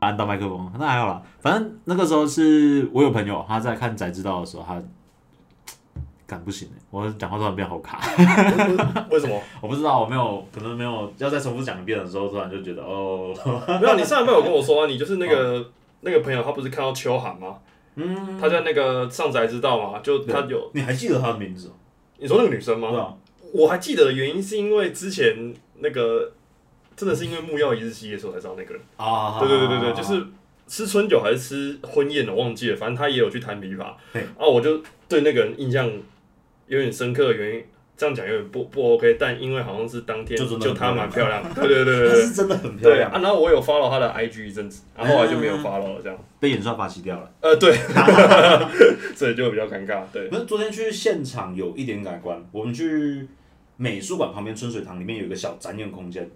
按到麦克风，那还好啦。反正那个时候是我有朋友他在看《宅知道》的时候，他 干不行欸我讲话突然变好卡，为什么？我不知道，我没有，可能没有要再重复讲一遍的时候，突然就觉得哦，没有，你上一辈有跟我说啊，你就是那个那个朋友，他不是看到秋寒吗？嗯，他在那个上宅知道嘛，就他有你还记得他的名字哦？你说那个女生吗？对啊，我还记得的原因是因为之前那个真的是因为木曜一日系列的时候才知道那个人。啊，对对对对对，就是吃春酒还是吃婚宴的，忘记了，反正他也有去弹琵琶。对啊，我就对那个人印象有点深刻的原因，这样讲有点不不 OK，但因为好像是当天就就她蛮漂漂亮的，对对对他对是真的很漂亮，啊，然后我有 follow 她的 IG 一阵子，然后后来就没有 follow 了，这样。被演算法洗掉了。呃，对，所以就比较尴尬。对，可是昨天去现场有一点改观，我们去美术馆旁边春水堂里面有一个小展演空间，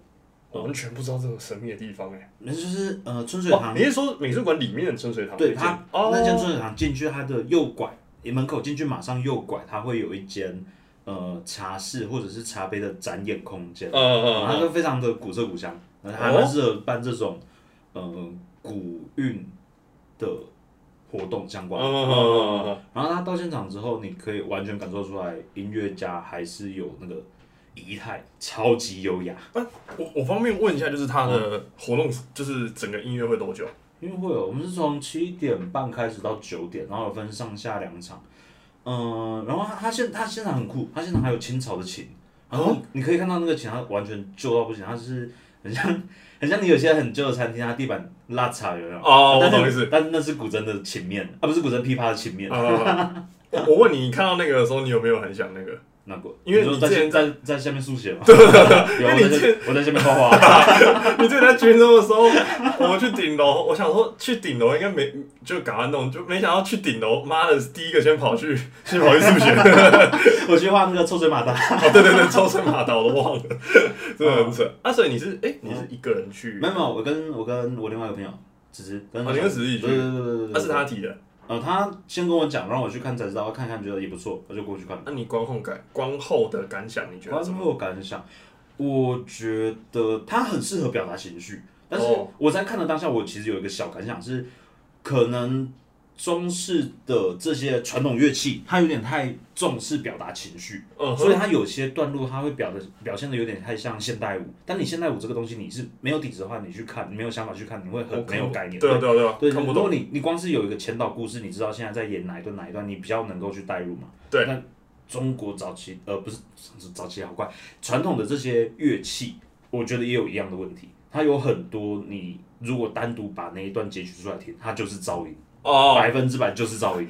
我完全不知道这种神秘的地方哎。那就是呃春水哦，堂你是说美术馆里面的春水堂？对它哦，那间春水堂进去，它的右拐门口进去马上右拐，它会有一间呃茶室或者是茶杯的展演空间，嗯嗯它嗯就非常的古色古香，还蛮适合办这种呃古韵的活动相关。嗯嗯嗯嗯然后他到现场之后，你可以完全感受出来，音乐家还是有那个仪态，超级优雅。我我方便问一下，就是他的活动，就是整个音乐会多久？因为会有，我们是从七点半开始到九点，然后有分上下两场。嗯、然后他他现他现场很酷，他现场还有清朝的琴，然后你可以看到那个琴，它完全旧到不行，它是 很像很像你有些很旧的餐厅，它地板拉碴有没有？哦我懂意思但是那是古筝的琴面，啊不是古筝琵琶的琴面，我问你，你看到那个的时候，你有没有很想那个？那个，因为你在你之前在在下面书写嘛，对。对对，有我在下我在下面画画，你之前在军中的时候，我们去顶楼，我想说去顶楼应该没就赶快弄，就没想到去顶楼，妈的，第一个先跑去先跑去速写，我去画那个抽水马达，哦对对对，抽水马达我都忘了，真的很扯。啊，所以你是哎、你是一个人去没，有没有，我跟我跟我另外一个朋友，只是跟哦你跟子怡去对对对对对对，那、是他提的，呃，他先跟我讲，让我去看才知道，看看觉得也不错，我就过去看。那、你观后感观后的感想，你觉得观？后感想，我觉得他很适合表达情绪，但是哦我在看的当下，我其实有一个小感想是，可能中式的这些传统乐器，它有点太重视表达情绪，所以它有些段落它会表的表现的有点太像现代舞。但你现代舞这个东西你是没有底子的话，你去看，你没有想法去看，你会很没有概念。对啊对啊对啊，对，看不懂。如果你你光是有一个前导故事，你知道现在在演哪一段哪一段，你比较能够去带入嘛。对那中国早期呃不是早期好怪，传统的这些乐器，我觉得也有一样的问题。它有很多你如果单独把那一段截取出来听，它就是噪音，哦，百分之百就是噪音。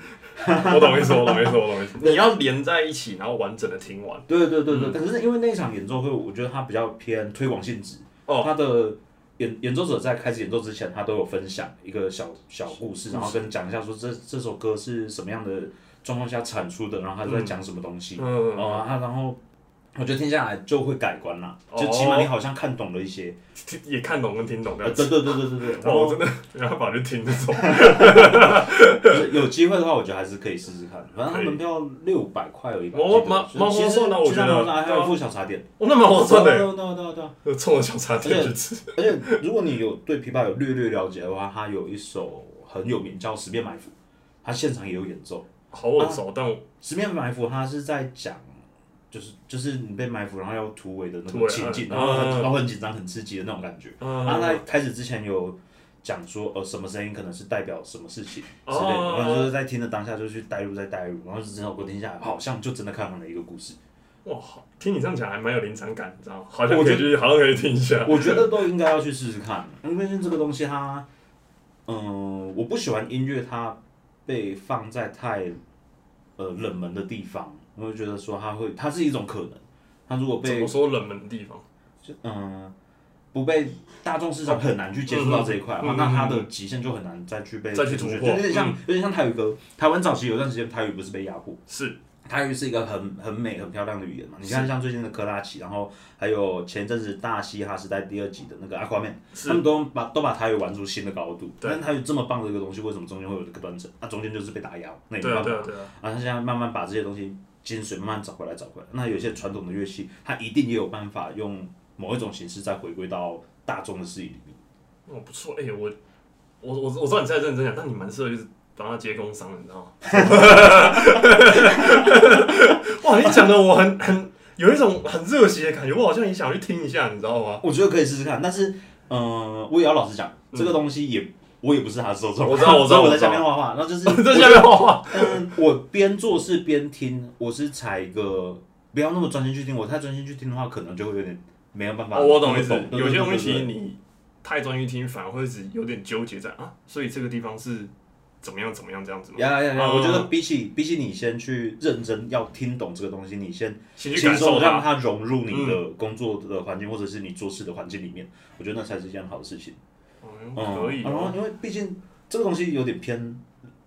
我懂意思，我懂意思，我懂意思。你要连在一起，然后完整的听完。对对对对，嗯可是因为那场演奏会，我觉得它比较偏推广性质。哦它的演演奏者在开始演奏之前，他都有分享一个小小故事，然后跟讲一下说这这首歌是什么样的状况下产出的，然后他在讲什么东西。嗯，哦、他，然后我觉得听下来就会改观啦，哦就起码你好像看懂了一些。听 也看懂跟听懂呃，的。对对对对对对。然哇，我后真的没办法去听这种。就是有机会的话，我觉得还是可以试试看。反正门票六百块而已吧。哦蛮蛮划算的我觉得还有附小茶点。哦，那蛮划算的，对对对对对。就冲着小茶店去吃。而且如果你有对琵琶有略略了解的话，它有一首很有名叫《十面埋伏》，它现场也有演奏。好耳熟，但我十面埋伏，它是在讲，就是就是你被埋伏，然后要突围的那突围个情景，嗯然后然后很紧张、很刺激的那种感觉。然后嗯，在开始之前有讲说，呃，什么声音可能是代表什么事情之类的，哦然后就是在听的当下就去带入、再带入，然后整首歌听下来，好像就真的看完了一个故事。哇，好听你这样讲还蛮有临场感，你知道吗？好像我觉可以去，好像可以听一下。我觉得都应该要去试试看，因为这个东西它，嗯、我不喜欢音乐它被放在太呃冷门的地方，我就觉得说它会，它是一种可能，它如果被怎么说冷门的地方？就嗯、不被大众市场很难去接触到这一块的话，嗯嗯那它的极限就很难再去被再去突破就有点像、嗯有点像台语歌，台湾早期有段时间台语不是被压迫，是台语是一个很很美很漂亮的语言嘛，你看像最近的科拉奇，然后还有前阵子大嘻哈时代第二集的那个 Aquaman，他们都把都把台语玩出新的高度，对但是台语这么棒的一个东西，为什么中间会有这个断层？啊，中间就是被打压，那也没办法。对啊对啊对啊，啊，他现在慢慢把这些东西精髓慢慢找回来，找回来。那有些传统的乐器，它一定也有办法用某一种形式再回归到大众的视野里面。哦，不错，哎、我我我我知道你在认真讲，但你蛮适合就是帮他接工商的，你知道吗？哇，你讲的我很很有一种很热血的感觉，我好像也想去听一下，你知道吗？我觉得可以试试看，但是，嗯、我也要老实讲，这个东西也。我也不是他的受众，我知道我知道 我在下面画画，然后就是 在下面画画，嗯，我边做事边听，我是采一个不要那么专心去听，我太专心去听的话，可能就会有点没有办法。哦，我懂意思有些东西你太专心听，反而会一直有点纠结在啊，所以这个地方是怎么样怎么样这样子吗？呀呀呀！嗯我觉得比起比起你先去认真要听懂这个东西，你先先去感受松让它。它融入你的工作的环境，或者是你做事的环境里面，我觉得那才是一件好的事情。嗯，可以哦。然后因为毕竟这个东西有点偏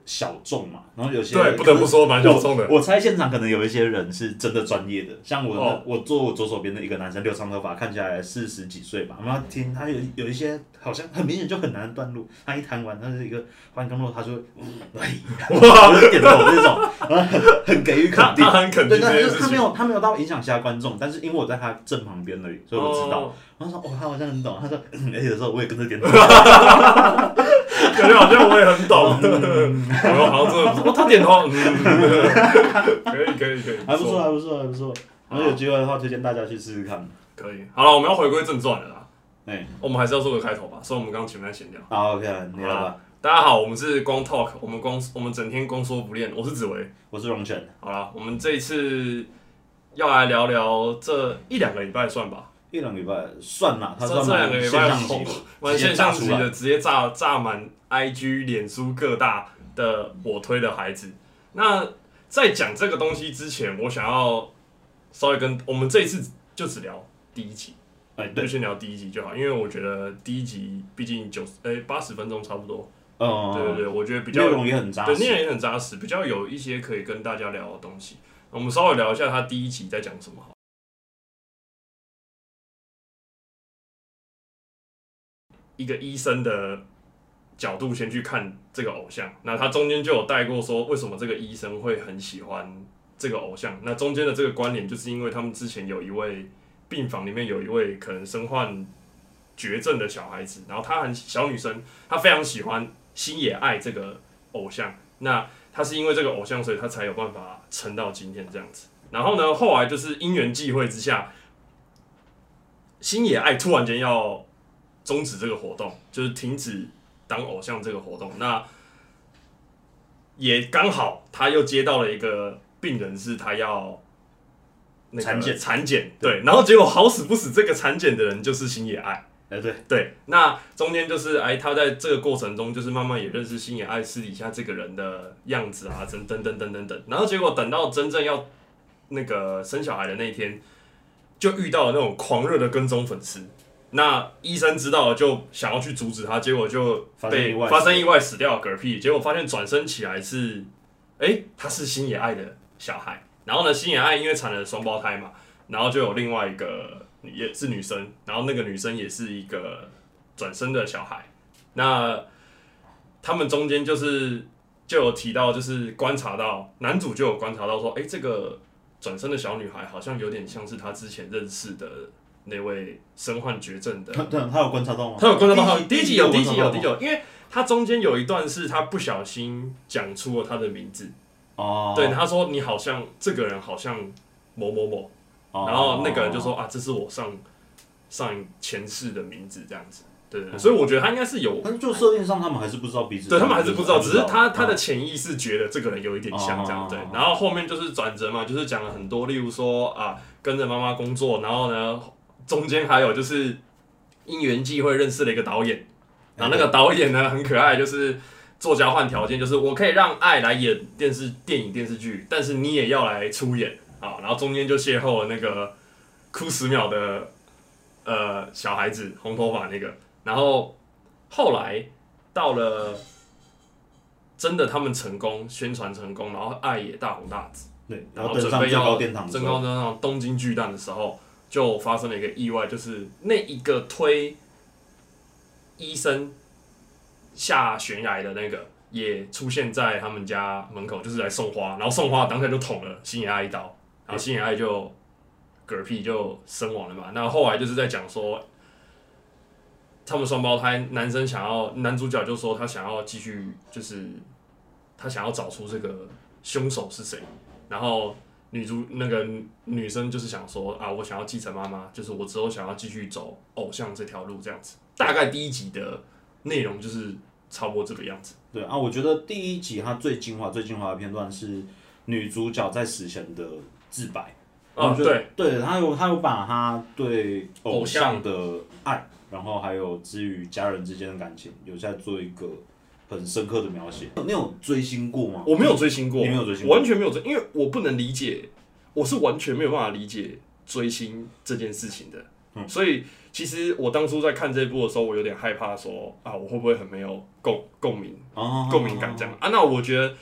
小众嘛，然后有些对，不得不说蛮小众的。我我猜现场可能有一些人是真的专业的，像我、哦我坐我左手边的一个男生，留长头发，看起来四十几岁吧。我们要听他有有一些好像很明显就很难的段落，他一弹完，他是一个换段落，他就会嗯我就点头那种，然后很很给予肯定他他。很肯对，定对但是他没。有他没有到影响其他观众，但是因为我在他正旁边而已，所以我知道。哦，然后说哦，他好像很懂，他说，嗯而且有时候我也跟着点头。感觉好像我也很懂。嗯 我好像真的不错，哦，他点头，嗯，可以可以可以，还不错，还不错，还不错。然后有机会的话，推荐大家去试试看。可以。好了，我们要回归正传了啦。哎，我们还是要做个开头吧，所以我们刚刚前面在闲聊。好，OK，你好吧。大家好，我们是光 talk，我们光我们整天光说不练。我是紫薇。我是荣泉。好了，我们这一次要来聊聊这一两个礼拜算吧，一两个礼拜算啦，它这算这两个礼拜蛮现象级的。直接炸炸满 IG、脸书各大的我推的孩子。那在讲这个东西之前，我想要稍微跟我们这一次就只聊第一集，哎，对，就先聊第一集就好，因为我觉得第一集毕竟九十哎八十分钟差不多，嗯，对对对，我觉得比较内容也很扎对，实。内容也很扎实，比较有一些可以跟大家聊的东西。我们稍微聊一下他第一集在讲什么好。一个医生的角度先去看这个偶像，那他中间就有带过说，为什么这个医生会很喜欢这个偶像？那中间的这个关联，就是因为他们之前有一位病房里面有一位可能身患绝症的小孩子，然后他很小女生，她非常喜欢星野爱这个偶像，那他是因为这个偶像，所以他才有办法撑到今天这样子。然后呢，后来就是因缘际会之下，星野爱突然间要终止这个活动，就是停止当偶像这个活动。那也刚好他又接到了一个病人，是他要那个产检产检对，然后结果好死不死，这个产检的人就是星野爱。哎，对，对，那中间就是哎，他在这个过程中，就是慢慢也认识星野爱私底下这个人的样子啊，等等等等等等。然后结果等到真正要那个生小孩的那一天，就遇到了那种狂热的跟踪粉丝。那医生知道了，就想要去阻止他，结果就被发生意外死掉嗝屁。结果发现转身起来是，哎，他是星野爱的小孩。然后呢，星野爱因为产了双胞胎嘛，然后就有另外一个也是女生，然后那个女生也是一个转生的小孩。那他们中间就是就有提到，就是观察到男主就有观察到说，哎、这个转生的小女孩好像有点像是他之前认识的那位身患绝症的。他对，他有观察到吗？他有观察到他第第一集有，第一集有，第一集有，因为他中间有一段是他不小心讲出了他的名字，哦，对，他说你好像这个人好像某某某，哦，然后那个人就说啊，这是我上上前世的名字。这样子，对哦对。对，所以我觉得他应该是有，但是就设定上，他们还是不知道彼此。对他们还是不知道，只是他他的嗯潜意识觉得这个人有一点像这样，对。哦，然后后面就是转折嘛，就是讲了很多，例如说啊，跟着妈妈工作，然后呢，中间还有就是因缘际会认识了一个导演，然后那个导演呢很可爱，就是做交换条件，就是我可以让爱来演电视、电影、电视剧，但是你也要来出演。啊。然后中间就邂逅了那个哭十秒的呃小孩子，红头发那个。然后后来到了真的他们成功宣传成功，然后爱也大红大紫，对，然后登上最准备要高殿堂登高，登上东京巨蛋的时候，就发生了一个意外，就是那一个推医生下悬崖的那个，也出现在他们家门口，就是来送花，然后送花当下就捅了星野爱一刀，然后星野爱就嗝屁就身亡了嘛。那后来就是在讲说，他们双胞胎男生想要男主角就说他想要继续，就是他想要找出这个凶手是谁，然后女主那个女生就是想说啊，我想要继承妈妈，就是我之后想要继续走偶像这条路这样子。大概第一集的内容就是差不多这个样子。对啊，我觉得第一集它最精华、最精华的片段是女主角在死前的自白。哦对，对，她有她有把她对偶像的爱，然后还有至于家人之间的感情，有在做一个很深刻的描写。你有追星过吗？我没有追星过，你没有追星过完全没有追，因为我不能理解，我是完全没有办法理解追星这件事情的。嗯所以其实我当初在看这一部的时候，我有点害怕说啊，我会不会很没有共共鸣、哦共鸣感这样啊？那我觉得，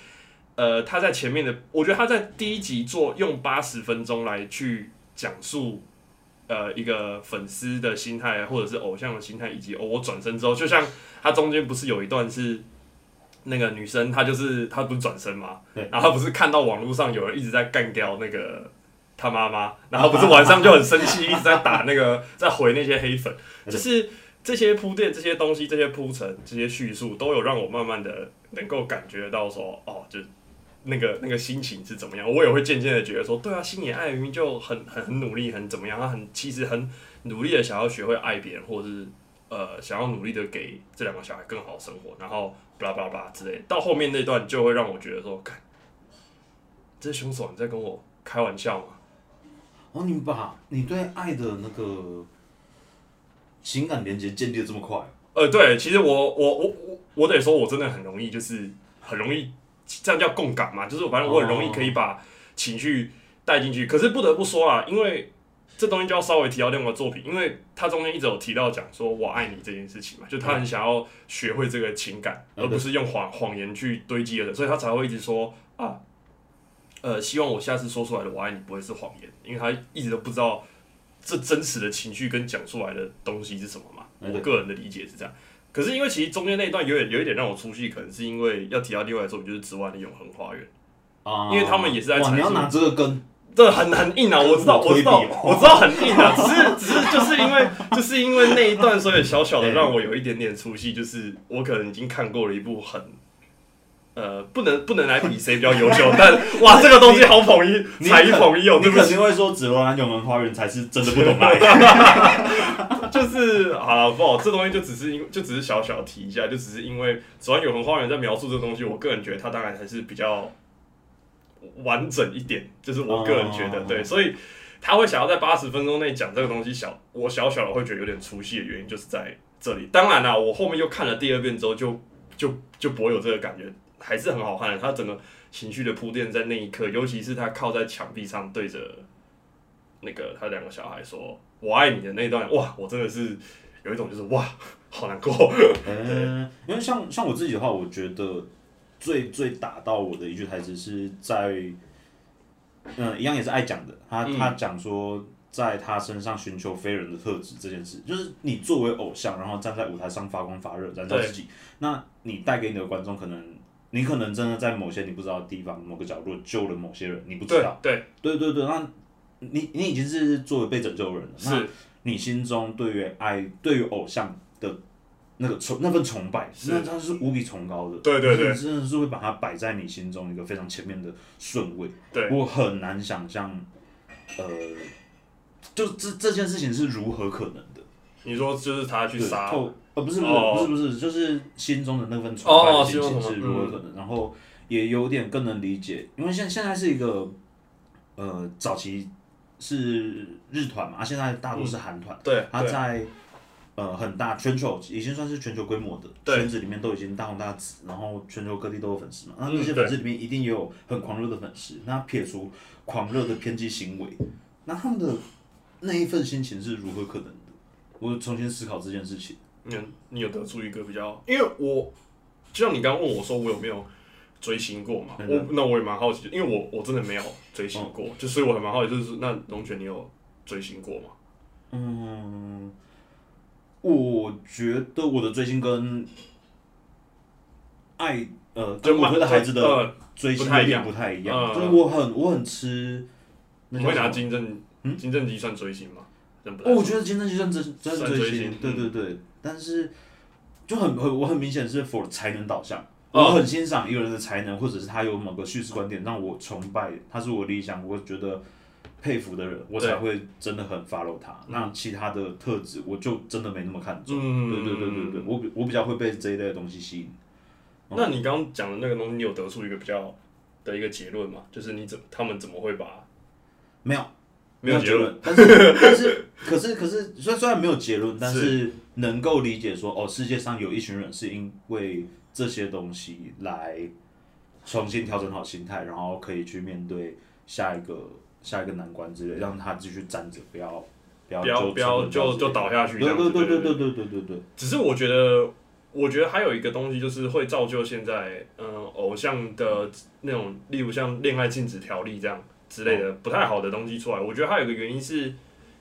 呃，他在前面的，我觉得他在第一集做用八十分钟来去讲述。呃，一个粉丝的心态，或者是偶像的心态，以及哦，我转身之后，就像他中间不是有一段是那个女生，她就是她不是转身嘛，然后她不是看到网络上有人一直在干掉那个她妈妈，然后不是晚上就很生气，一直在打那个 在回那些黑粉，就是这些铺垫、这些东西、这些铺陈、这些叙述，都有让我慢慢的能够感觉到说，哦，就那个那个心情是怎么样，我也会渐渐的觉得说，对啊，星野爱明明就很很很努力，很怎么样，他很其实很努力的想要学会爱别人，或者是呃想要努力的给这两个小孩更好的生活，然后巴拉巴拉巴拉之类的，到后面那段就会让我觉得说，看，这凶手你在跟我开玩笑吗？哦，你把你对爱的那个情感连接建立的这么快，呃，对，其实我我我我我得说，我真的很容易，就是很容易，这样叫共感嘛，就是反正我很容易可以把情绪带进去。可是不得不说啊，因为这东西就要稍微提到另外一个作品，因为他中间一直有提到讲说我爱你这件事情嘛，就他很想要学会这个情感，嗯而不是用谎谎言去堆积的，所以他才会一直说啊，呃，希望我下次说出来的我爱你不会是谎言，因为他一直都不知道这真实的情绪跟讲出来的东西是什么嘛。嗯我个人的理解是这样。可是因为其实中间那一段有点有一点让我出戏，可能是因为要提到另外一个作品，就是《之外的永恒花园》，啊，因为他们也是在哇，阐述你要拿这个跟这很很硬啊，我知道，我知道，我知道很硬啊，只是只是就是因为就是因为那一段，所以小小的让我有一点点出戏，就是我可能已经看过了一部很。呃，不能不能来比谁比较优秀，但 哇，这个东西好捧一，你才艺捧一哦，你对不起，肯定会说《紫罗兰永恒花园》才是真的不懂爱。就是好了，不好，这东西就只是因就只是小小提一下，就只是因为《指环永恒花园》在描述这东西，我个人觉得它当然还是比较完整一点，就是我个人觉得、哦对，所以他会想要在八十分钟内讲这个东西小，我小小的会觉得有点出戏的原因就是在这里。当然啦，我后面又看了第二遍之后就，就就不会有这个感觉，还是很好看的。他整个情绪的铺垫在那一刻，尤其是他靠在墙壁上对着那个他两个小孩说“我爱你”的那一段，哇，我真的是有一种就是哇，好难过。嗯，因为像像我自己的话，我觉得最最打到我的一句台词是在，嗯，一样也是爱讲的。他嗯他讲说，在他身上寻求非人的特质这件事，就是你作为偶像，然后站在舞台上发光发热，燃烧自己，那你带给你的观众可能。你可能真的在某些你不知道的地方、某个角落救了某些人，你不知道。对，对对对，那你你已经是作为被拯救的人了。那是你心中对于爱、对于偶像的那个崇那份崇拜，是那它是无比崇高的。对对对真的是会把它摆在你心中一个非常前面的顺位。对我很难想象，呃，就这这件事情是如何可能的？你说就是他去杀，透呃，不是不是、哦不是不是，就是心中的那份崇拜哦的心情是如何可能？然后也有点更能理解，因为现现在是一个呃早期是日团嘛，啊，现在大多是韩团，对对它在呃很大全球已经算是全球规模的圈子里面都已经大红大紫，然后全球各地都有粉丝嘛，那嗯那些粉丝里面一定也有很狂热的粉丝，那撇除狂热的偏激行为，那他们的那一份心情是如何可能的？我重新思考这件事情。你有你有得出一个比较，因为我就像你刚刚问我说我有没有追星过嘛，嗯我那我也蛮好奇，因为我我真的没有追星过，哦就所以我还蛮好奇，就是那龙泉你有追星过吗？嗯，我觉得我的追星跟爱呃，跟我推的孩子的呃追星有点不太一样，嗯就是我很我很吃。你会拿金正嗯？金正基算追星吗？我觉得金正基算真真算追星对对对，但是就很很我很明显是 for 才能导向，哦。我很欣赏一个人的才能，或者是他有某个叙事观点让我崇拜，他是我理想，我觉得佩服的人，我才会真的很 follow 他。那其他的特质我就真的没那么看重。嗯，对对对对对，我比我比较会被这一类的东西吸引。那你刚刚讲的那个东西，你有得出一个比较的一个结论吗？就是你怎他们怎么会把没有没有结论？，但是 但是可是可是虽然虽然没有结论，但是能够理解说哦，世界上有一群人是因为这些东西来重新调整好心态，然后可以去面对下一个下一个难关之类，让他继续站着，不要不要不要就不要就就倒下去这对。对对对对对对对只是我觉得，我觉得还有一个东西就是会造就现在，嗯、偶像的那种，例如像恋爱禁止条例这样之类的不太好的东西出来。我觉得还有一个原因是，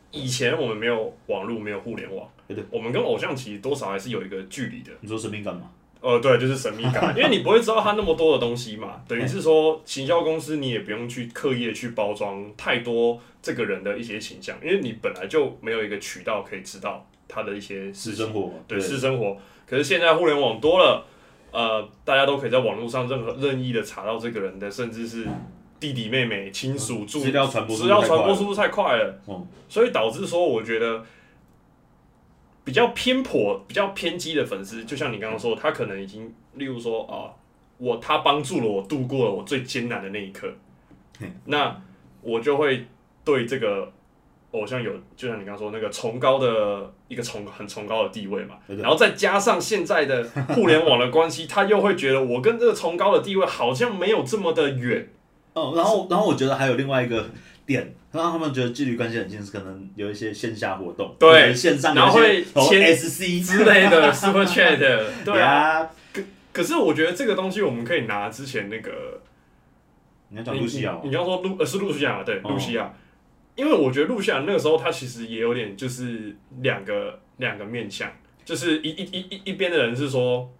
以前我们没有网络，没有互联网对对，我们跟偶像其实多少还是有一个距离的。你说神秘感吗？呃，对，就是神秘感，因为你不会知道他那么多的东西嘛，等于是说，行销公司你也不用去刻意的去包装太多这个人的一些形象，因为你本来就没有一个渠道可以知道他的一些，私生活对私生活。可是现在互联网多了，呃，大家都可以在网络上任何任意的查到这个人的，甚至是弟弟妹妹、亲属、住资料传播速资料度太快了传播速度太快了，嗯所以导致说，我觉得比较偏颇、比较偏激的粉丝，就像你刚刚说，他可能已经，例如说啊，我他帮助了我度过了我最艰难的那一刻。嗯，那我就会对这个偶像有，就像你刚刚说那个崇高的一个崇很崇高的地位嘛，然后再加上现在的互联网的关系，他又会觉得我跟这个崇高的地位好像没有这么的远，哦，然后然后我觉得还有另外一个点，让他们觉得距离关系很近，是可能有一些线下活动，对线上然后会签 SC 之类的 Super Chat，对啊。可，可是我觉得这个东西我们可以拿之前那个，你要讲露西亚你你刚说露呃是露西亚嘛？对，哦露西亚。因为我觉得露西亚那个时候他其实也有点就是两个两个面向，就是一一一一一边的人是说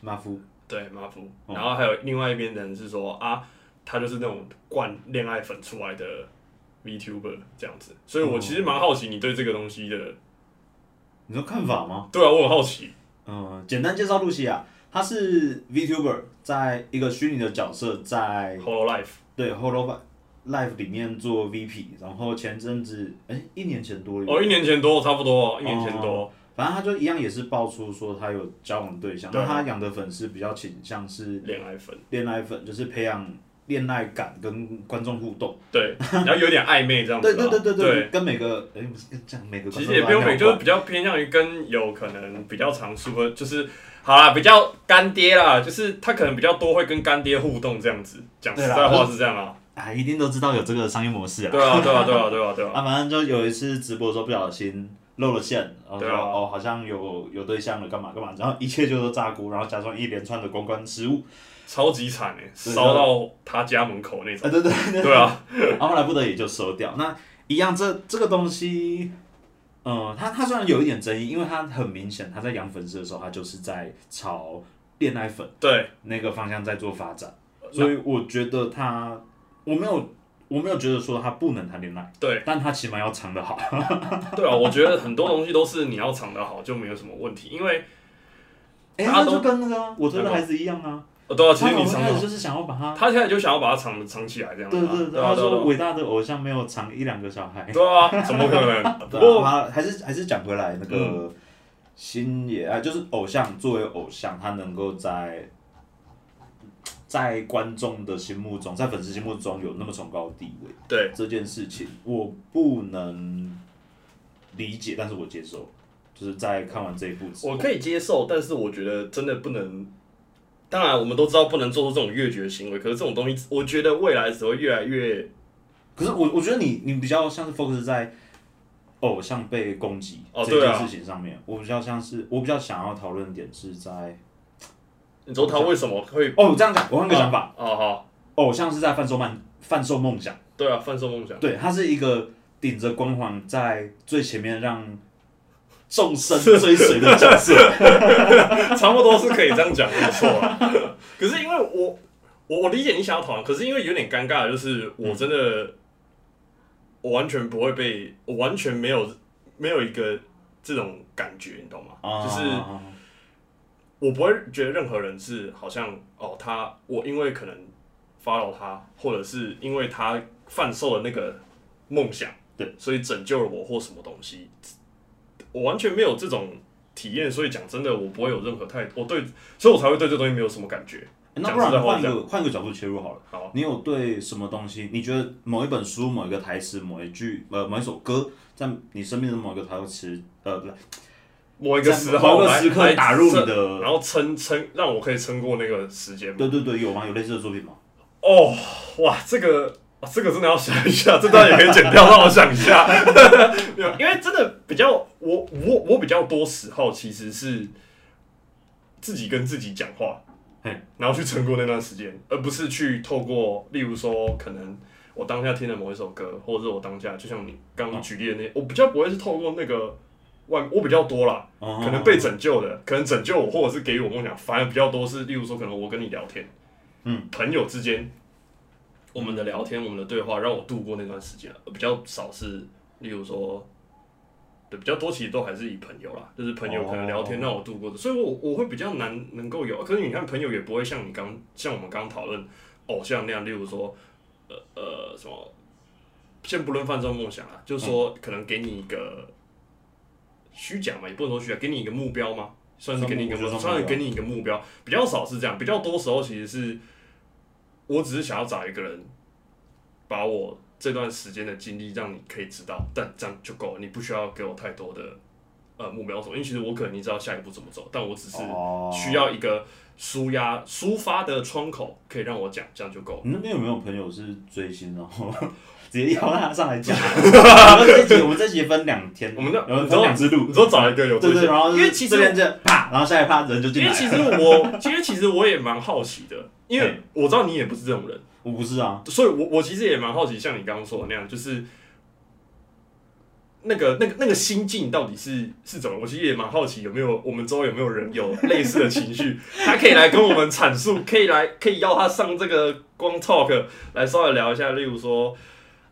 马夫，对马夫，哦然后还有另外一边的人是说啊，他就是那种灌恋爱粉出来的 VTuber 这样子，所以我其实蛮好奇你对这个东西的，你说看法吗？对啊，我很好奇，嗯，简单介绍露西亚，她是 VTuber，在一个虚拟的角色，在 Holo Life 对 Holo Life 里面做 VP，然后前阵子，哎、一年前多了，哦，一年前多差不多，一年前多，反正他就一样也是爆出说他有交往对象，对那他养的粉丝比较倾向是恋爱粉，恋爱粉，就是培养恋爱感跟观众互动。对，然后有点暧昧这样子对吧，对对对对跟每个哎、不是跟这样每个其实也不用每，就是比较偏向于跟有可能比较常 super，就是好啦，比较干爹啦，就是他可能比较多会跟干爹互动这样子。讲实在话是这样啊，哎，一定都知道有这个商业模式啊。对啊，对啊，对啊，对啊，对啊，啊，反正就有一次直播的时候不小心露了馅，然后啊哦好像有有对象了，干嘛干嘛，然后一切就都炸锅，然后加上一连串的公关失误，超级惨诶，对烧到他家门口那种。啊对对对，对啊，然后后来不得已就收掉。那一样这这个东西，嗯，它它虽然有一点争议，因为他很明显，他在养粉丝的时候，他就是在朝恋爱粉对，那个方向在做发展，所以我觉得他我没有我没有觉得说他不能谈恋爱，对，但他起码要藏得好。对啊，我觉得很多东西都是你要藏得好就没有什么问题，因为哎、那就跟那个啊我推的孩子一样啊，呃对啊，其实你把他，他现在就想要把它藏藏起来这样子啊。对对对，他说伟大的偶像没有藏一两个小孩。对啊，怎么可能？不过啊，他还是还是讲回来那嗯个星野啊，就是偶像作为偶像，他能够在在观众的心目中，在粉丝心目中有那么崇高的地位，对，这件事情我不能理解，但是我接受。就是在看完这一部之后，我可以接受，但是我觉得真的不能。当然，我们都知道不能做出这种越绝行为，可是这种东西，我觉得未来只会越来越可是我我觉得你你比较像是 focus 在偶像被攻击这件事情上面，我比较像是我比较想要讨论点是在你说他为什么会？哦这样讲，我换个想法，哦，好，偶像是在贩售梦贩售梦想。对啊，贩售梦想，对，他是一个顶着光环在最前面让众生追随的角色。差不多是可以这样讲，没错啊。可是因为我我我理解你想要讨论，可是因为有点尴尬就是我真的我完全不会被，我完全没有没有一个这种感觉，你懂吗？就是啊我不会觉得任何人是好像哦，他我因为可能 follow 他，或者是因为他贩售了那个梦想，对，所以拯救了我或什么东西，我完全没有这种体验，所以讲真的，我不会有任何太我对，所以我才会对这东西没有什么感觉。那不然换个换个角度切入好了。好，你有对什么东西？你觉得某一本书、某一个台词、某一句呃某一首歌，在你身边的某一个台词呃不是某一个时某候来一个时刻来打入你的，然后撑撑让我可以撑过那个时间？对对对，有吗？有类似的作品吗？哦，哇，这个、啊这个真的要想一下，这段也可以剪掉，让我想一下。没有，因为真的比较，我我我比较多时候其实是自己跟自己讲话嘿，然后去撑过那段时间，而不是去透过，例如说可能。我当下听的某一首歌，或者是我当下，就像你刚刚举例的那，我比较不会是透过那个外，我比较多啦，可可能被拯救的，可能拯救我，或者是给予我梦想，反而比较多是，例如说，可能我跟你聊天，嗯，朋友之间，我们的聊天，我们的对话，让我度过那段时间，比较少是，例如说，对，比较多其实都还是以朋友啦，就是朋友可能聊天哦让我度过的，所以我我会比较难能够有，可是你看朋友也不会像你刚像我们刚刚讨论偶像那样，例如说，呃呃什么，先不论贩售梦想啊，就是说可能给你一个虚假嘛，也不能说虚假，给你一个目标吗？算是给你一个，算目标算是给你一个目标，比较少是这样，比较多时候其实是，我只是想要找一个人，把我这段时间的经历让你可以知道，但这样就够了，你不需要给我太多的呃目标走，因为其实我可能你知道下一步怎么走，但我只是哦需要一个舒压、抒发的窗口，可以让我讲，这样就够了。你那边有没有朋友是追星，然 后直接邀他上来讲？我们这集我们这一集分两天，我们那然后分两支路你，说找一个有对对，然后因为其实这边就啪，然后下一趴人就进来了。因为其实我，其实其实我也蛮好奇的，因为我知道你也不是这种人，我不是啊，所以我我其实也蛮好奇，像你刚刚说的那样，就是那个那个那个心境到底是是怎么？我其实也蛮好奇，有没有我们周围有没有人有类似的情绪，他可以来跟我们阐述，可以来可以邀他上这个光 talk 来稍微聊一下，例如说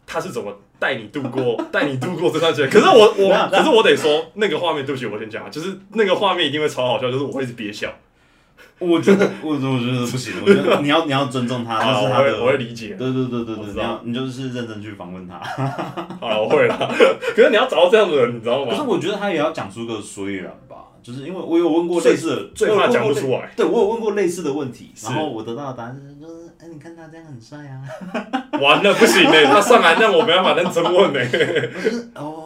他是怎么带你度过 带你度过这段时间。可是我我可是我得说那个画面，对不起，我先讲啊，就是那个画面一定会超好笑，就是我会一直憋笑。我觉得我我觉得不行，我觉得你要你要尊重他，那啊，是他的。我会我会理解。对对对对对，你要你就是认真去访问他。好了，我会了。可是你要找到这样的人，你知道吗可是？我觉得他也要讲出个所以然吧，就是因为我有问过类似的，最怕讲不出来。对我有问过类似的问题，然后我得到的答案是就是，哎，你看他这样很帅啊。完了，不行嘞、他上来让我没办法认真问呢、我就是哦，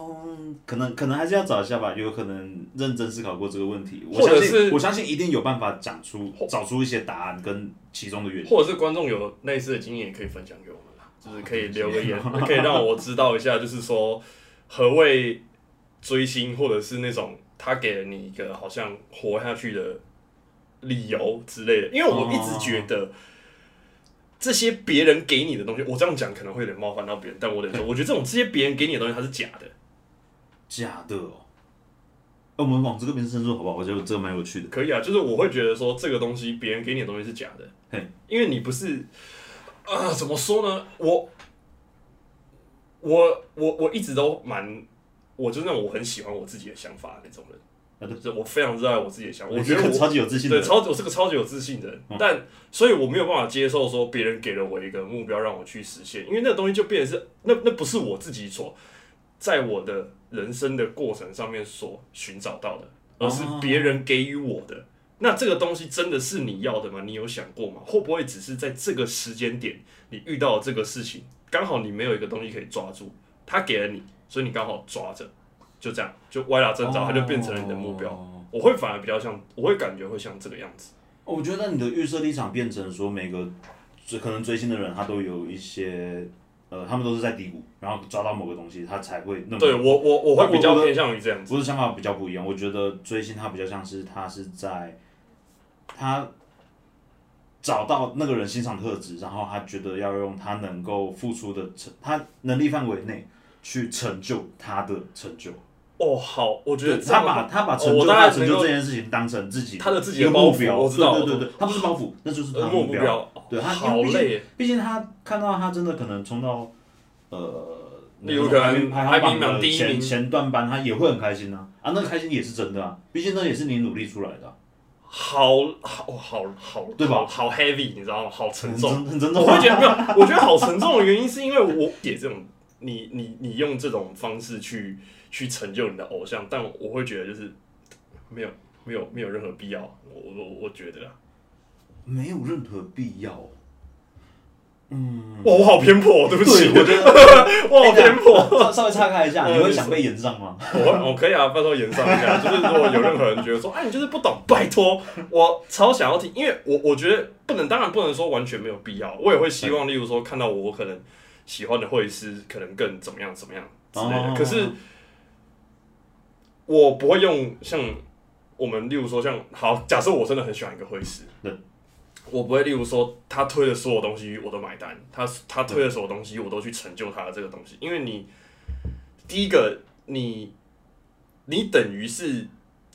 可能可能还是要找一下吧，有可能认真思考过这个问题。我或者相信我相信一定有办法讲出找出一些答案跟其中的原因。或者是观众有类似的经验，也可以分享给我们啦，就是可以留个言，可以让我知道一下，就是说何谓追星，或者是那种他给了你一个好像活下去的理由之类的。因为我一直觉得。这些别人给你的东西，我这样讲可能会有点冒犯到别人，但我得说，我觉得这种这些别人给你的东西，它是假的。假的哦。呃我们往这个边深入好不好？我觉得这个蛮有趣的。可以啊，就是我会觉得说这个东西别人给你的东西是假的嘿，因为你不是啊、怎么说呢？我我我我一直都蛮，我就是那种我很喜欢我自己的想法的那种人，啊对就是我非常热爱我自己的想法，我我觉得我超级有自信的人。对超我是个超级有自信的人，嗯但所以我没有办法接受说别人给了我一个目标让我去实现，因为那个东西就变成是那那不是我自己所在我的人生的过程上面所寻找到的，而是别人给予我的。那这个东西真的是你要的吗？你有想过吗？会不会只是在这个时间点你遇到了这个事情，刚好你没有一个东西可以抓住，他给了你，所以你刚好抓着，就这样就歪打正着，它就变成了你的目标。哦我会反而比较像，我会感觉会像这个样子。我觉得你的预设立场变成说，每个追可能追星的人，他都有一些呃，他们都是在低谷，然后抓到某个东西，他才会那么。对我我我会比较偏向于这样子。我的想法比较不一样，我觉得追星他比较像是他是在他找到那个人欣赏特质，然后他觉得要用他能够付出的成他能力范围内去成就他的成就。哦，好，我觉得他把他把哦成就我大概他成就这件事情当成自己他的自己的目标，我知道对对对对，他不是包袱，那就是他目标。对他好累，毕竟他看到他真的可能冲到呃，例如可能排名排行榜的前榜第一名前段班，他也会很开心啊啊，那个开心也是真的啊，毕竟那也是你努力出来的啊，好好好好，对吧好好 heavy，你知道吗？好沉重。很沉重我会啊。觉得没有，我觉得好沉重的原因是因为我写这种，你你你用这种方式去去成就你的偶像，但我会觉得就是没有没有没有任何必要，我我我觉得啊，没有任何必要。嗯，哇，我好偏颇，对不起，我觉得 我好偏颇。稍稍微岔开一下，嗯你会想被延上吗？我我可以啊，到时候延上一下。就是如果有任何人觉得说，哎，你就是不懂，拜托，我超想要听，因为我我觉得不能，当然不能说完全没有必要，我也会希望，例如说看到我可能喜欢的会师，可能更怎么样怎么样之类的。哦可是我不会用像我们，例如说像好，假设我真的很喜欢一个会师，对。我不会，例如说他推的所有东西我都买单，他他推的所有东西我都去成就他的这个东西，因为你第一个你你等于是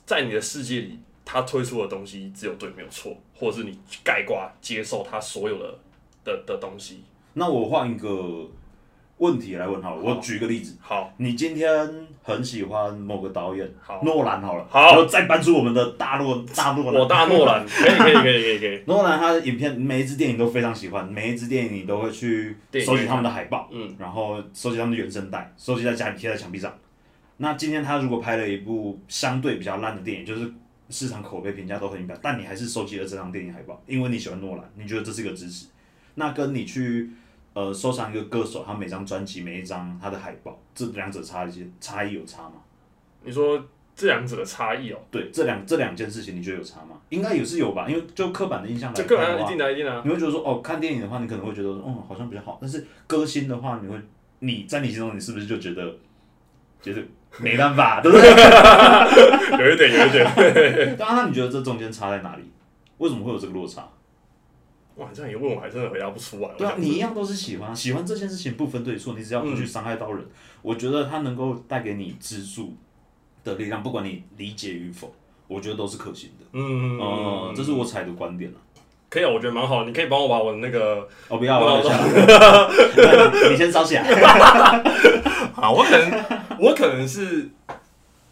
在你的世界里，他推出的东西只有对没有错，或者是你盖挂接受他所有的的的东西。那我换一个问题来问好了，我好举个例子，好，你今天很喜欢某个导演，好。诺兰好了，好。然后再搬出我们的大诺大诺兰，我大诺兰，可以可以可以可以可以，诺兰他的影片每一支电影都非常喜欢，每一支电影你都会去收集他们的海报，嗯，然后收集他们的原声带，收集在家里贴在墙壁上。那今天他如果拍了一部相对比较烂的电影，就是市场口碑评价都很一般，但你还是收集了这张电影海报，因为你喜欢诺兰，你觉得这是一个支持。那跟你去呃收藏一个歌手，他每张专辑每一张他的海报，这两者差一些差异有差吗？你说这两者的差异哦，对，这两这两件事情你觉得有差吗？应该也是有吧，因为就刻板的印象来这个人一定的一定的，你会觉得说哦，看电影的话，你可能会觉得说，嗯，好像比较好，但是歌星的话，你会你在你心中，你是不是就觉得觉得没办法，对不对？有一点有一点，对啊，那你觉得这中间差在哪里？为什么会有这个落差？哇，这样一问我还真的回答不出来。对啊，你一样都是喜欢，喜欢这件事情不分对错，你只要不去伤害到人，我觉得它能够带给你支柱的力量，不管你理解与否，我觉得都是可行的。嗯，嗯，这是我采的观点了。可以啊，我觉得蛮好。你可以帮我把我的那个，哦，不要，我不要了你 你先烧起来。好，我可能我可能是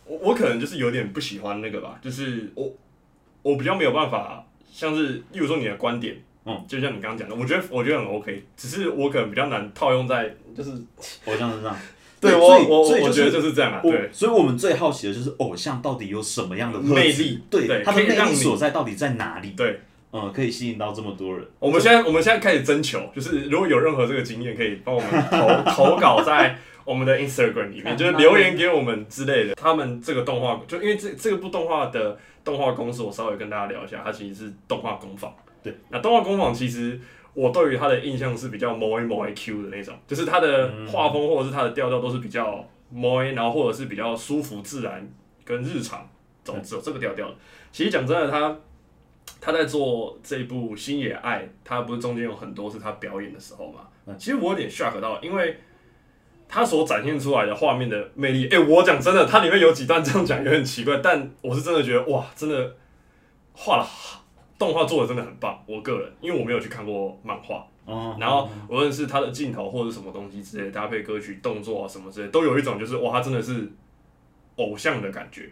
我我可能就是有点不喜欢那个吧，就是我我比较没有办法，像是例如说你的观点，嗯，就像你刚刚讲的，我觉得我觉得很 OK，只是我可能比较难套用在就是 偶像身上。对我我所以我觉得就是这样啊，对。所以我们最好奇的就是偶像到底有什么样的魅力对，他的魅力可以让你所在到底在哪里？对，嗯，可以吸引到这么多人。我们现在我们现在开始征求，就是如果有任何这个经验，可以帮我们投投稿在我们的 Instagram 里面，就是留言给我们之类的。他们这个动画，就因为这这个部动画的动画公司，我稍微跟大家聊一下，它其实是动画工坊。对，那动画工坊其实我对于他的印象是比较 moe moe Q 的那种，就是他的画风或者是他的调调都是比较 moe，然后或者是比较舒服自然跟日常，总之有这个调调的。其实讲真的，他他在做这一部《星野爱》，他不是中间有很多是他表演的时候嘛？嗯其实我有点 shock 到，因为他所展现出来的画面的魅力，哎、我讲真的，它里面有几段这样讲也很奇怪，但我是真的觉得哇，真的画了动画做的真的很棒。我个人，因为我没有去看过漫画，哦，然后无论是他的镜头或者什么东西之类的，搭配歌曲、动作啊什么之类，都有一种就是哇，他真的是偶像的感觉，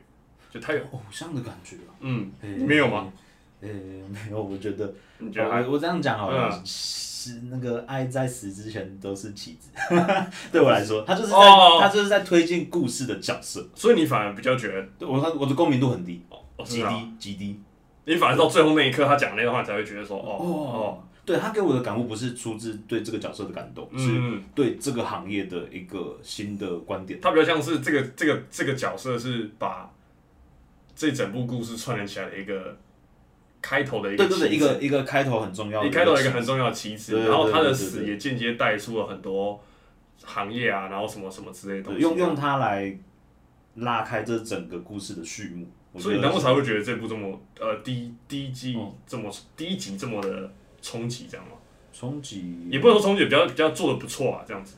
就他有偶像的感觉啊。嗯，诶没有吗？呃，没有，我觉得，你觉得还我我这样讲好了嗯，是那个爱在死之前都是棋子，对我来说，他就是在哦他就是在推进故事的角色，所以你反而比较觉得对我他我的共鸣度很低，哦极低极低。你反而到最后那一刻他讲那段话才会觉得说哦哦，对他给我的感悟不是出自对这个角色的感动，是嗯，对这个行业的一个新的观点。他比较像是这个这个这个角色是把这整部故事串联起来的一个开头的一个对对对，一个一个开头很重要一开头一个很重要的棋子，对对然后他的死也间接带出了很多行业啊，然后什么什么之类的东西，用用它来拉开这整个故事的序幕。所以得难怪才会觉得这部这么呃第一第一季嗯这么第一集这么的冲击，这样吗？冲击也不能说冲击，比较比较做的不错啊，这样子。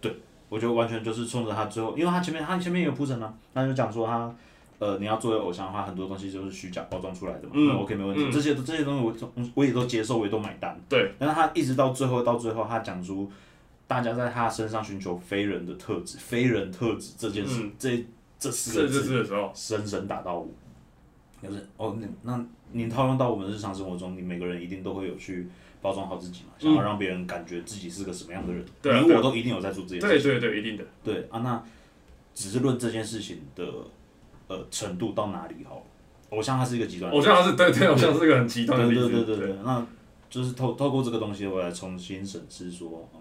对我觉得完全就是冲着他最后，因为他前面他前面也有铺陈啊，他就讲说他。呃，你要作为偶像的话，很多东西就是虚假包装出来的嘛。嗯 OK 没问题，嗯这些这些东西我都我也都接受，我也都买单。对。但是他一直到最后，到最后他讲出大家在他身上寻求非人的特质，非人特质这件事，嗯这这四个字的时候，深深打到我。就是哦，那那你套用到我们日常生活中，你每个人一定都会有去包装好自己嘛，想要让别人感觉自己是个什么样的人。对你我都一定有在做这件事情。对对对，一定的。对啊，那只是论这件事情的呃程度到哪里好了。偶像他是一个极端，偶像是对对，偶像是一个很极端的对例子。对对对对，那就是透透过这个东西，我来重新审视说，嗯，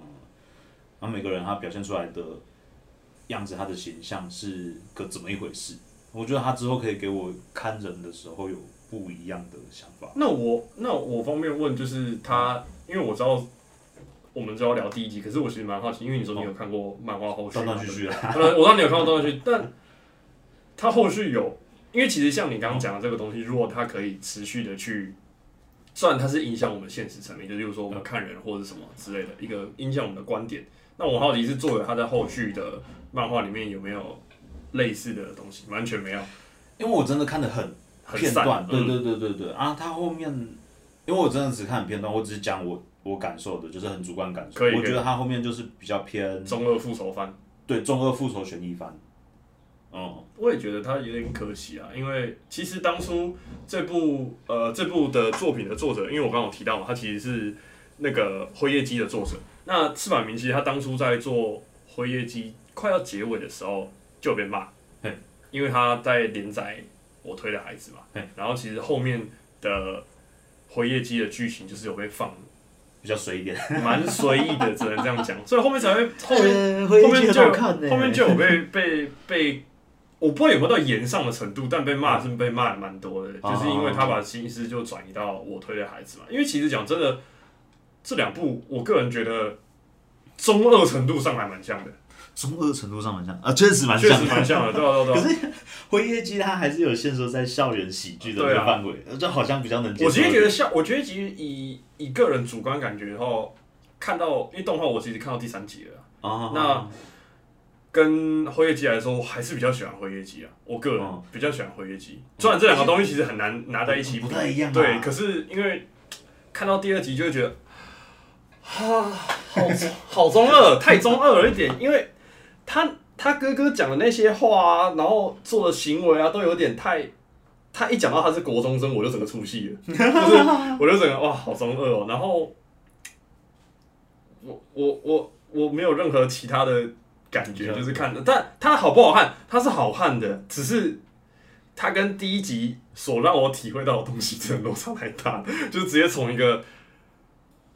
然后每个人他表现出来的样子，他的形象是个怎么一回事？我觉得他之后可以给我看人的时候有不一样的想法。那我那我方便问，就是他，因为我知道我们就要聊第一集，可是我其实蛮好奇，因为你说你有看过漫画后续，断断续续啊，呃，我知道你有看过断断续续，但他后续有，因为其实像你刚刚讲的这个东西，如果它可以持续的去，虽然它是影响我们现实层面，就例如说我们看人或者什么之类的一个影响我们的观点，那我好奇是作者他在后续的漫画里面有没有类似的东西？完全没有，因为我真的看的很很散片段，对嗯对对对对啊，他后面，因为我真的只看片段，我只是讲我我感受的，就是很主观感受。以我觉得他后面就是比较偏中二复仇番。对中二复仇悬疑番，哦，我也觉得他有点可惜啊，因为其实当初这部呃这部的作品的作者，因为我刚刚有提到嘛，他其实是那个《辉夜姬》的作者。那赤坂明其实他当初在做《辉夜姬》快要结尾的时候就有被骂嘿，因为他在连载我推的孩子嘛嘿，然后其实后面的《辉夜姬》的剧情就是有被放比较随一点。蛮随意的，只能这样讲，所以后面才会后面。面后面就有看呢后面就有被被被，我不知道有没有到言上的程度，但被骂是被骂的蛮多的，哦就是因为他把心思就转移到我推的孩子嘛。因为其实讲真的，这两部我个人觉得中二程度上还蛮像的，中二程度上蛮像啊，确实蛮确像的。实蛮像的，对啊对啊 可是。辉夜姬它还是有限缩在校园喜剧的那对啊个范围，这好像比较能接受。我其实觉得校，我觉得其实以以个人主观感觉的话，看到因为动画我其实看到第三集了啊，啊，那跟辉夜姬来说，我还是比较喜欢辉夜姬啊。我个人嗯比较喜欢辉夜姬，虽然这两个东西其实很难拿在一起不太一样啊对，可是因为看到第二集就会觉得，啊，好好中二，太中二了一点，因为他他哥哥讲的那些话啊，然后做的行为啊，都有点太。他一讲到他是国中生，我就整个出戏了，就是我就整个哇，好中二哦。然后我我我我没有任何其他的感觉，就是看的，但他好不好看，他是好看的，只是他跟第一集所让我体会到的东西真的落差太大，就直接从一个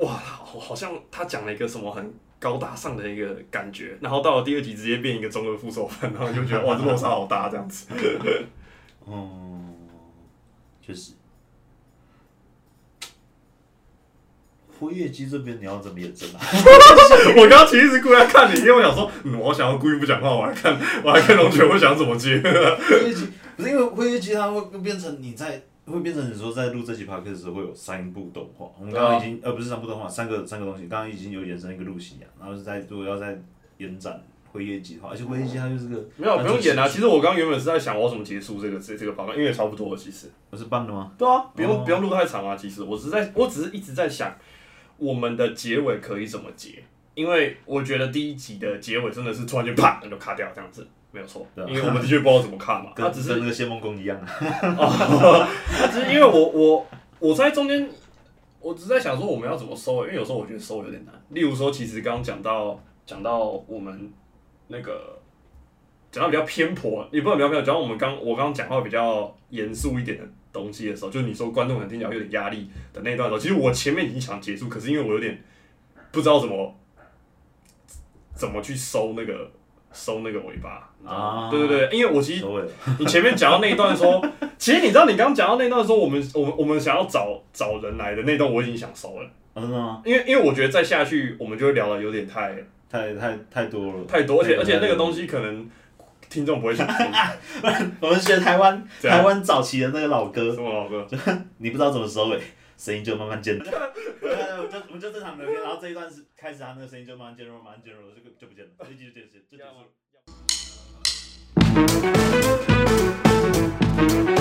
哇，好好像他讲了一个什么很高大上的一个感觉，然后到了第二集直接变一个中二副手番，然后就觉得哇，这落差好大这样子。嗯，确实。辉夜姬这边你要怎么验证啊？我刚刚其实是故意在看你，因为我想说，嗯，我想要故意不讲话，我还看，我还看龙泉，我想怎么接。灰夜姬不是因为灰夜姬它会变成你在会变成你说在录这期 podcast 的时候会有三部动画，我们刚刚已经、呃不是三部动画，三个三个东西，刚刚已经有延伸一个露西亚，然后是在如果要在延展辉夜姬的话，而且辉夜姬它就是个没有，不用演啊。其实我刚刚原本是在想我要怎么结束这个这这个报告，因为也差不多了，其实。我是办的吗？对啊，不用、哦不用录太长啊。其实我只是在，我只是一直在想，我们的结尾可以怎么结？因为我觉得第一集的结尾真的是突然间啪那就卡掉这样子，没有错。啊因为我们的确不知道怎么看嘛。跟他只是跟那个谢梦工一样他 只是因为我我我在中间，我只是在想说我们要怎么收，因为有时候我觉得收有点难。例如说，其实刚刚讲到讲到我们那个讲到比较偏颇，也不能比较偏颇，讲到我们刚我刚刚讲话比较严肃一点的东西的时候，就是你说观众可能听起来有点压力的那段的时候，其实我前面已经想结束，可是因为我有点不知道怎么怎么去收那个收那个尾巴。啊对对对，因为我其实。你前面讲到那一段说，其实你知道你刚刚讲到那一段说，我们我们我们想要找找人来的那段，我已经想收了，啊真的吗？因为因为我觉得再下去我们就会聊的有点太太太太多了。太多，而且而且那个东西，可能听众不会想听。我们学台湾台湾早期的那个老歌什，么老歌？你不知道怎么收尾，声音就慢慢渐 弱，我就我们就正常聊天，然后这一段是开始，他那个声音就慢慢渐弱，慢慢渐弱，这个就不见了，就就就结束，就结束了。